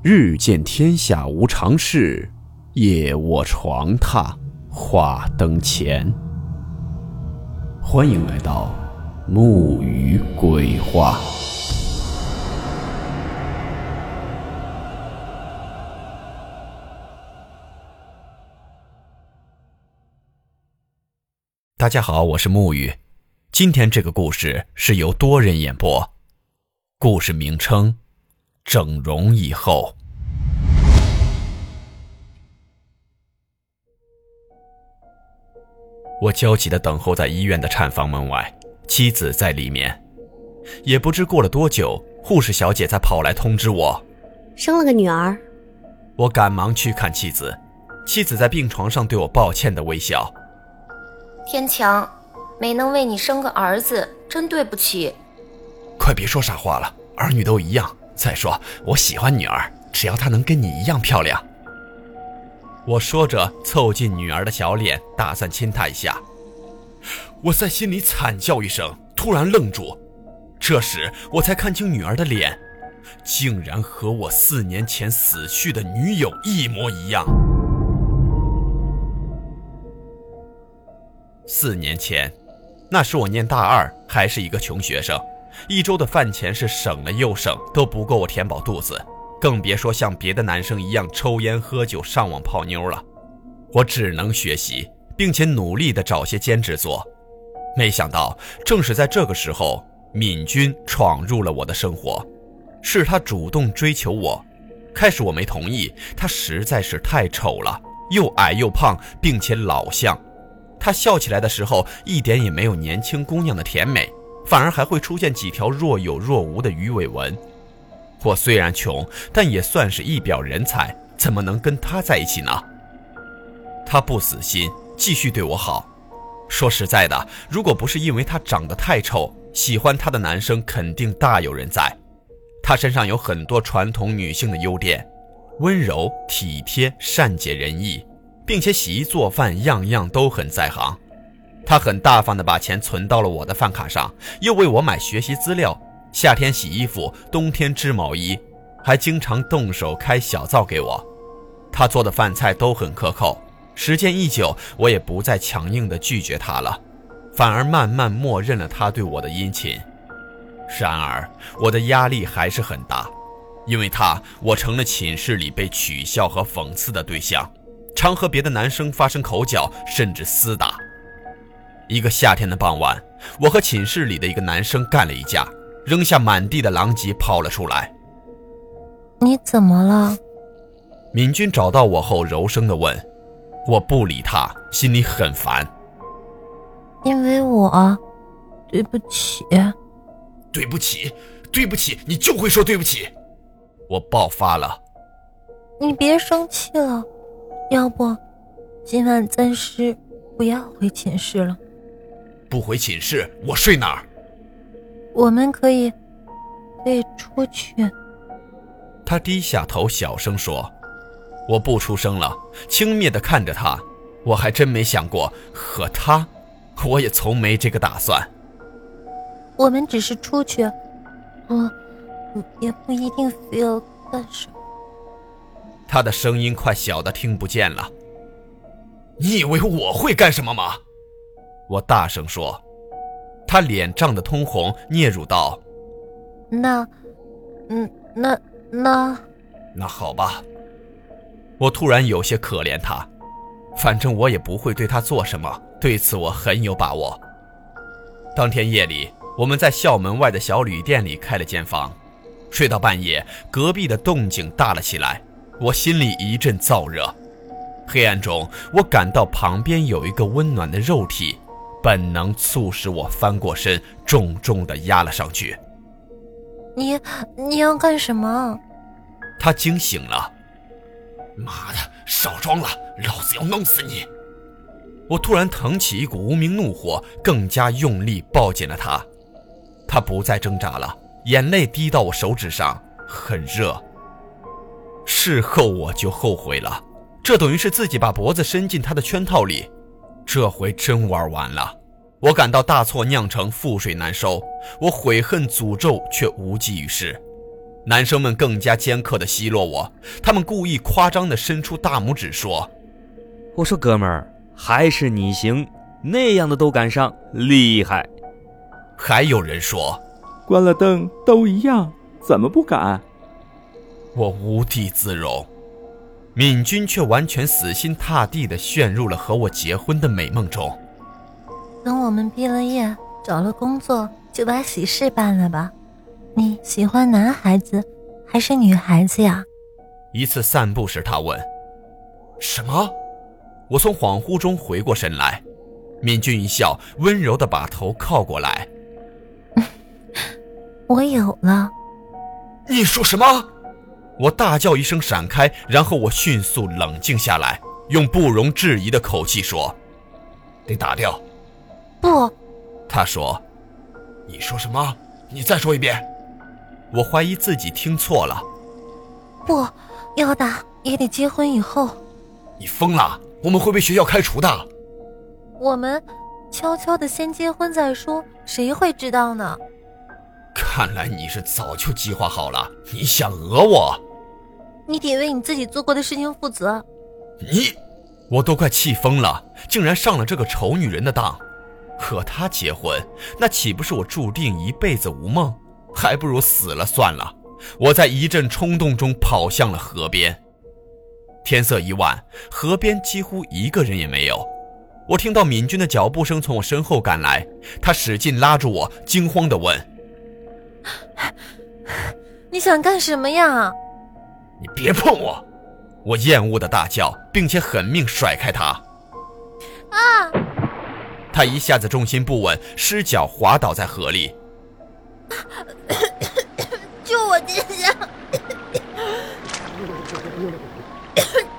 日见天下无常事，夜卧床榻话灯前。欢迎来到木鱼鬼话。大家好，我是木鱼。今天这个故事是由多人演播，故事名称。整容以后，我焦急的等候在医院的产房门外，妻子在里面。也不知过了多久，护士小姐才跑来通知我，生了个女儿。我赶忙去看妻子，妻子在病床上对我抱歉的微笑。天强，没能为你生个儿子，真对不起。快别说傻话了，儿女都一样。再说，我喜欢女儿，只要她能跟你一样漂亮。我说着，凑近女儿的小脸，打算亲她一下。我在心里惨叫一声，突然愣住。这时，我才看清女儿的脸，竟然和我四年前死去的女友一模一样。四年前，那时我念大二，还是一个穷学生。一周的饭钱是省了又省，都不够我填饱肚子，更别说像别的男生一样抽烟喝酒、上网泡妞了。我只能学习，并且努力的找些兼职做。没想到，正是在这个时候，敏君闯入了我的生活。是他主动追求我，开始我没同意，他实在是太丑了，又矮又胖，并且老相。他笑起来的时候，一点也没有年轻姑娘的甜美。反而还会出现几条若有若无的鱼尾纹。我虽然穷，但也算是一表人才，怎么能跟他在一起呢？他不死心，继续对我好。说实在的，如果不是因为他长得太丑，喜欢他的男生肯定大有人在。他身上有很多传统女性的优点：温柔、体贴、善解人意，并且洗衣做饭样样都很在行。他很大方地把钱存到了我的饭卡上，又为我买学习资料，夏天洗衣服，冬天织毛衣，还经常动手开小灶给我。他做的饭菜都很可口。时间一久，我也不再强硬地拒绝他了，反而慢慢默认了他对我的殷勤。然而，我的压力还是很大，因为他，我成了寝室里被取笑和讽刺的对象，常和别的男生发生口角，甚至厮打。一个夏天的傍晚，我和寝室里的一个男生干了一架，扔下满地的狼藉跑了出来。你怎么了？敏君找到我后柔声的问。我不理他，心里很烦。因为我，对不起。对不起，对不起，你就会说对不起。我爆发了。你别生气了，要不，今晚暂时不要回寝室了。不回寝室，我睡哪儿？我们可以，可以出去。他低下头，小声说：“我不出声了，轻蔑的看着他。我还真没想过和他，我也从没这个打算。我们只是出去，我也不一定非要干什么。”他的声音快小的听不见了。你以为我会干什么吗？我大声说，他脸涨得通红，嗫嚅道：“那，嗯，那那……那好吧。”我突然有些可怜他，反正我也不会对他做什么，对此我很有把握。当天夜里，我们在校门外的小旅店里开了间房，睡到半夜，隔壁的动静大了起来，我心里一阵燥热。黑暗中，我感到旁边有一个温暖的肉体。本能促使我翻过身，重重的压了上去。你你要干什么？他惊醒了。妈的，少装了，老子要弄死你！我突然腾起一股无名怒火，更加用力抱紧了他。他不再挣扎了，眼泪滴到我手指上，很热。事后我就后悔了，这等于是自己把脖子伸进他的圈套里。这回真玩完了，我感到大错酿成，覆水难收。我悔恨诅咒，却无济于事。男生们更加尖刻地奚落我，他们故意夸张地伸出大拇指说：“我说哥们儿，还是你行，那样的都敢上，厉害。”还有人说：“关了灯都一样，怎么不敢？”我无地自容，敏君却完全死心塌地地陷入了和我结婚的美梦中。等我们毕了业，找了工作，就把喜事办了吧。你喜欢男孩子还是女孩子呀？一次散步时，他问：“什么？”我从恍惚中回过神来，敏君一笑，温柔地把头靠过来：“ 我有了。”你说什么？我大叫一声，闪开，然后我迅速冷静下来，用不容置疑的口气说：“得打掉。”不，他说：“你说什么？你再说一遍。”我怀疑自己听错了，不要打也得结婚以后。你疯了？我们会被学校开除的。我们悄悄的先结婚再说，谁会知道呢？看来你是早就计划好了，你想讹我？你得为你自己做过的事情负责。你，我都快气疯了，竟然上了这个丑女人的当。和她结婚，那岂不是我注定一辈子无梦？还不如死了算了。我在一阵冲动中跑向了河边。天色已晚，河边几乎一个人也没有。我听到敏君的脚步声从我身后赶来，他使劲拉住我，惊慌地问：“你想干什么呀？”“你别碰我！”我厌恶的大叫，并且狠命甩开他。啊！他一下子重心不稳，失脚滑倒在河里。救我殿下！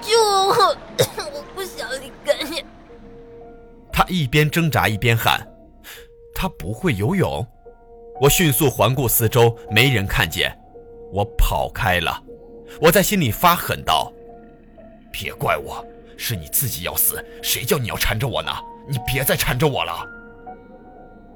救我！我不想离开你。他一边挣扎一边喊：“他不会游泳。”我迅速环顾四周，没人看见，我跑开了。我在心里发狠道：“别怪我，是你自己要死，谁叫你要缠着我呢？你别再缠着我了。”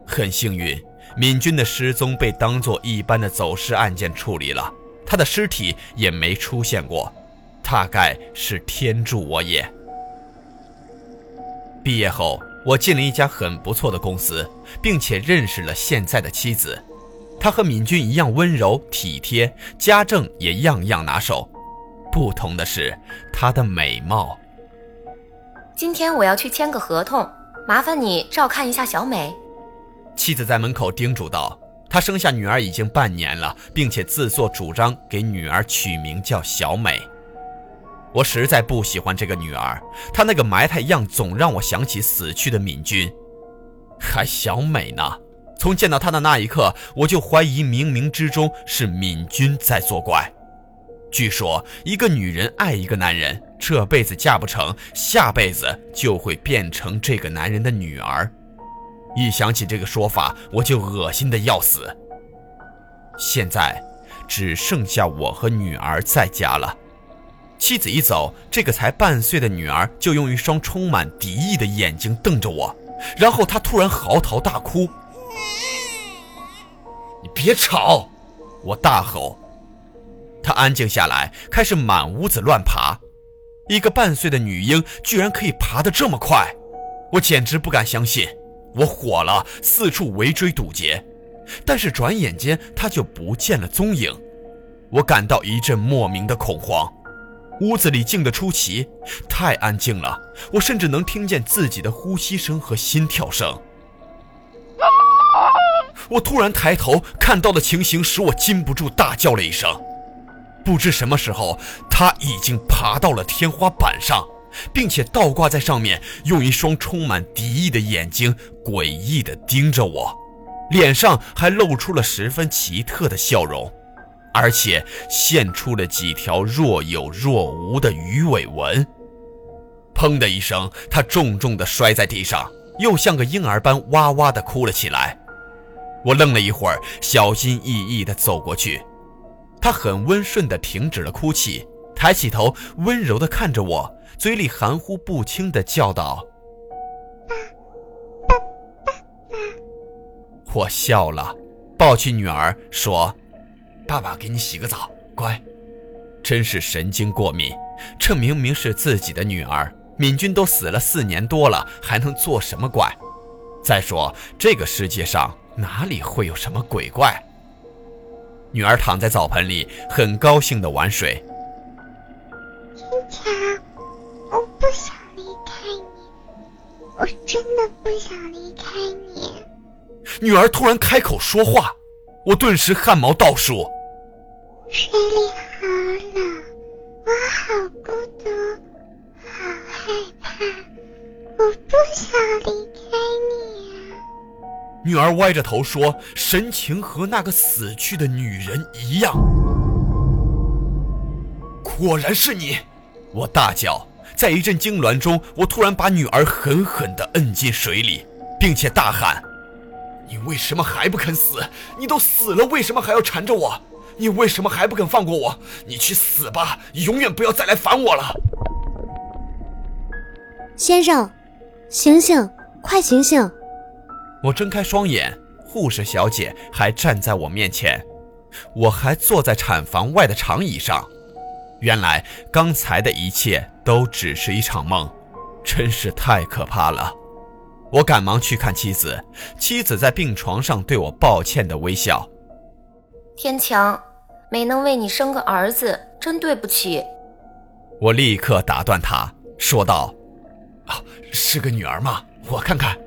很幸运。敏君的失踪被当作一般的走失案件处理了，他的尸体也没出现过，大概是天助我也。毕业后，我进了一家很不错的公司，并且认识了现在的妻子，她和敏俊一样温柔体贴，家政也样样拿手。不同的是，她的美貌。今天我要去签个合同，麻烦你照看一下小美。妻子在门口叮嘱道：“她生下女儿已经半年了，并且自作主张给女儿取名叫小美。我实在不喜欢这个女儿，她那个埋汰样总让我想起死去的敏君。还小美呢？从见到他的那一刻，我就怀疑冥冥之中是敏君在作怪。据说，一个女人爱一个男人，这辈子嫁不成，下辈子就会变成这个男人的女儿。”一想起这个说法，我就恶心的要死。现在只剩下我和女儿在家了。妻子一走，这个才半岁的女儿就用一双充满敌意的眼睛瞪着我，然后她突然嚎啕大哭。你别吵！我大吼。她安静下来，开始满屋子乱爬。一个半岁的女婴居然可以爬得这么快，我简直不敢相信。我火了，四处围追堵截，但是转眼间他就不见了踪影。我感到一阵莫名的恐慌，屋子里静得出奇，太安静了，我甚至能听见自己的呼吸声和心跳声。我突然抬头看到的情形使我禁不住大叫了一声。不知什么时候，他已经爬到了天花板上。并且倒挂在上面，用一双充满敌意的眼睛诡异地盯着我，脸上还露出了十分奇特的笑容，而且现出了几条若有若无的鱼尾纹。砰的一声，他重重地摔在地上，又像个婴儿般哇哇地哭了起来。我愣了一会儿，小心翼翼地走过去，他很温顺地停止了哭泣，抬起头，温柔地看着我。嘴里含糊不清的叫道：“爸，爸，爸爸。”我笑了，抱起女儿说：“爸爸给你洗个澡，乖。真是神经过敏，这明明是自己的女儿，敏君都死了四年多了，还能做什么怪？再说这个世界上哪里会有什么鬼怪？女儿躺在澡盆里，很高兴地玩水。天强，我不想离开你，我真的不想离开你。女儿突然开口说话，我顿时汗毛倒竖。水里好冷，我好孤独，好害怕，我不想离开你啊！女儿歪着头说，神情和那个死去的女人一样。果然是你！我大叫，在一阵痉挛中，我突然把女儿狠狠地摁进水里，并且大喊。你为什么还不肯死？你都死了，为什么还要缠着我？你为什么还不肯放过我？你去死吧！永远不要再来烦我了。先生，醒醒，快醒醒！我睁开双眼，护士小姐还站在我面前，我还坐在产房外的长椅上。原来刚才的一切都只是一场梦，真是太可怕了。我赶忙去看妻子，妻子在病床上对我抱歉的微笑。天强，没能为你生个儿子，真对不起。我立刻打断他，说道：“啊，是个女儿吗？我看看。”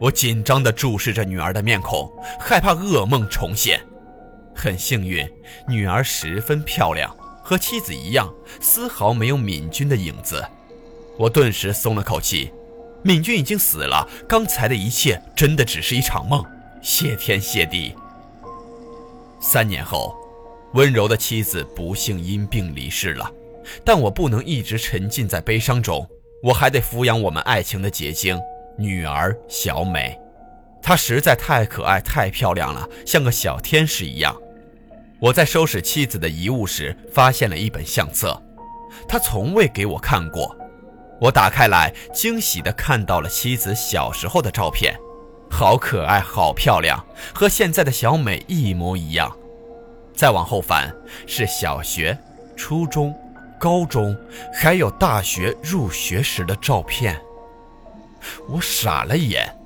我紧张地注视着女儿的面孔，害怕噩梦重现。很幸运，女儿十分漂亮，和妻子一样，丝毫没有敏君的影子。我顿时松了口气。敏君已经死了，刚才的一切真的只是一场梦。谢天谢地。三年后，温柔的妻子不幸因病离世了，但我不能一直沉浸在悲伤中，我还得抚养我们爱情的结晶——女儿小美。她实在太可爱、太漂亮了，像个小天使一样。我在收拾妻子的遗物时，发现了一本相册，她从未给我看过。我打开来，惊喜地看到了妻子小时候的照片，好可爱，好漂亮，和现在的小美一模一样。再往后翻，是小学、初中、高中，还有大学入学时的照片。我傻了眼，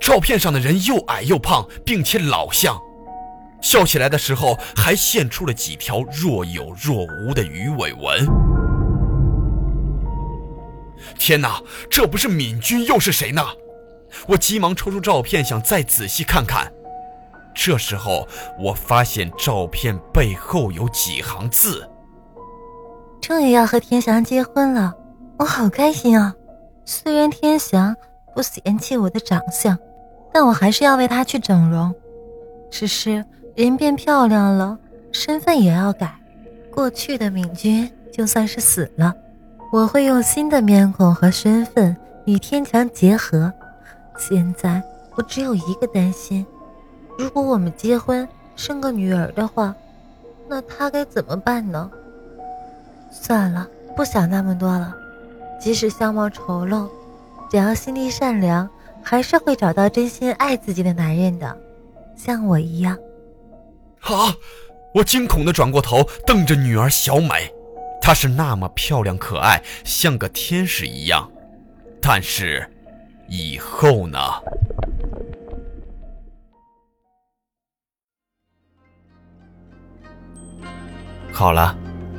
照片上的人又矮又胖，并且老像，笑起来的时候还现出了几条若有若无的鱼尾纹。天哪，这不是敏君又是谁呢？我急忙抽出照片，想再仔细看看。这时候，我发现照片背后有几行字：“终于要和天祥结婚了，我好开心啊！虽然天祥不嫌弃我的长相，但我还是要为他去整容。只是人变漂亮了，身份也要改。过去的敏君就算是死了。”我会用新的面孔和身份与天强结合。现在我只有一个担心：如果我们结婚生个女儿的话，那他该怎么办呢？算了，不想那么多了。即使相貌丑陋，只要心地善良，还是会找到真心爱自己的男人的，像我一样。啊！我惊恐地转过头，瞪着女儿小美。她是那么漂亮可爱，像个天使一样，但是以后呢？好了，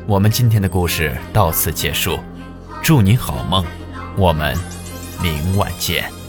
我们今天的故事到此结束，祝你好梦，我们明晚见。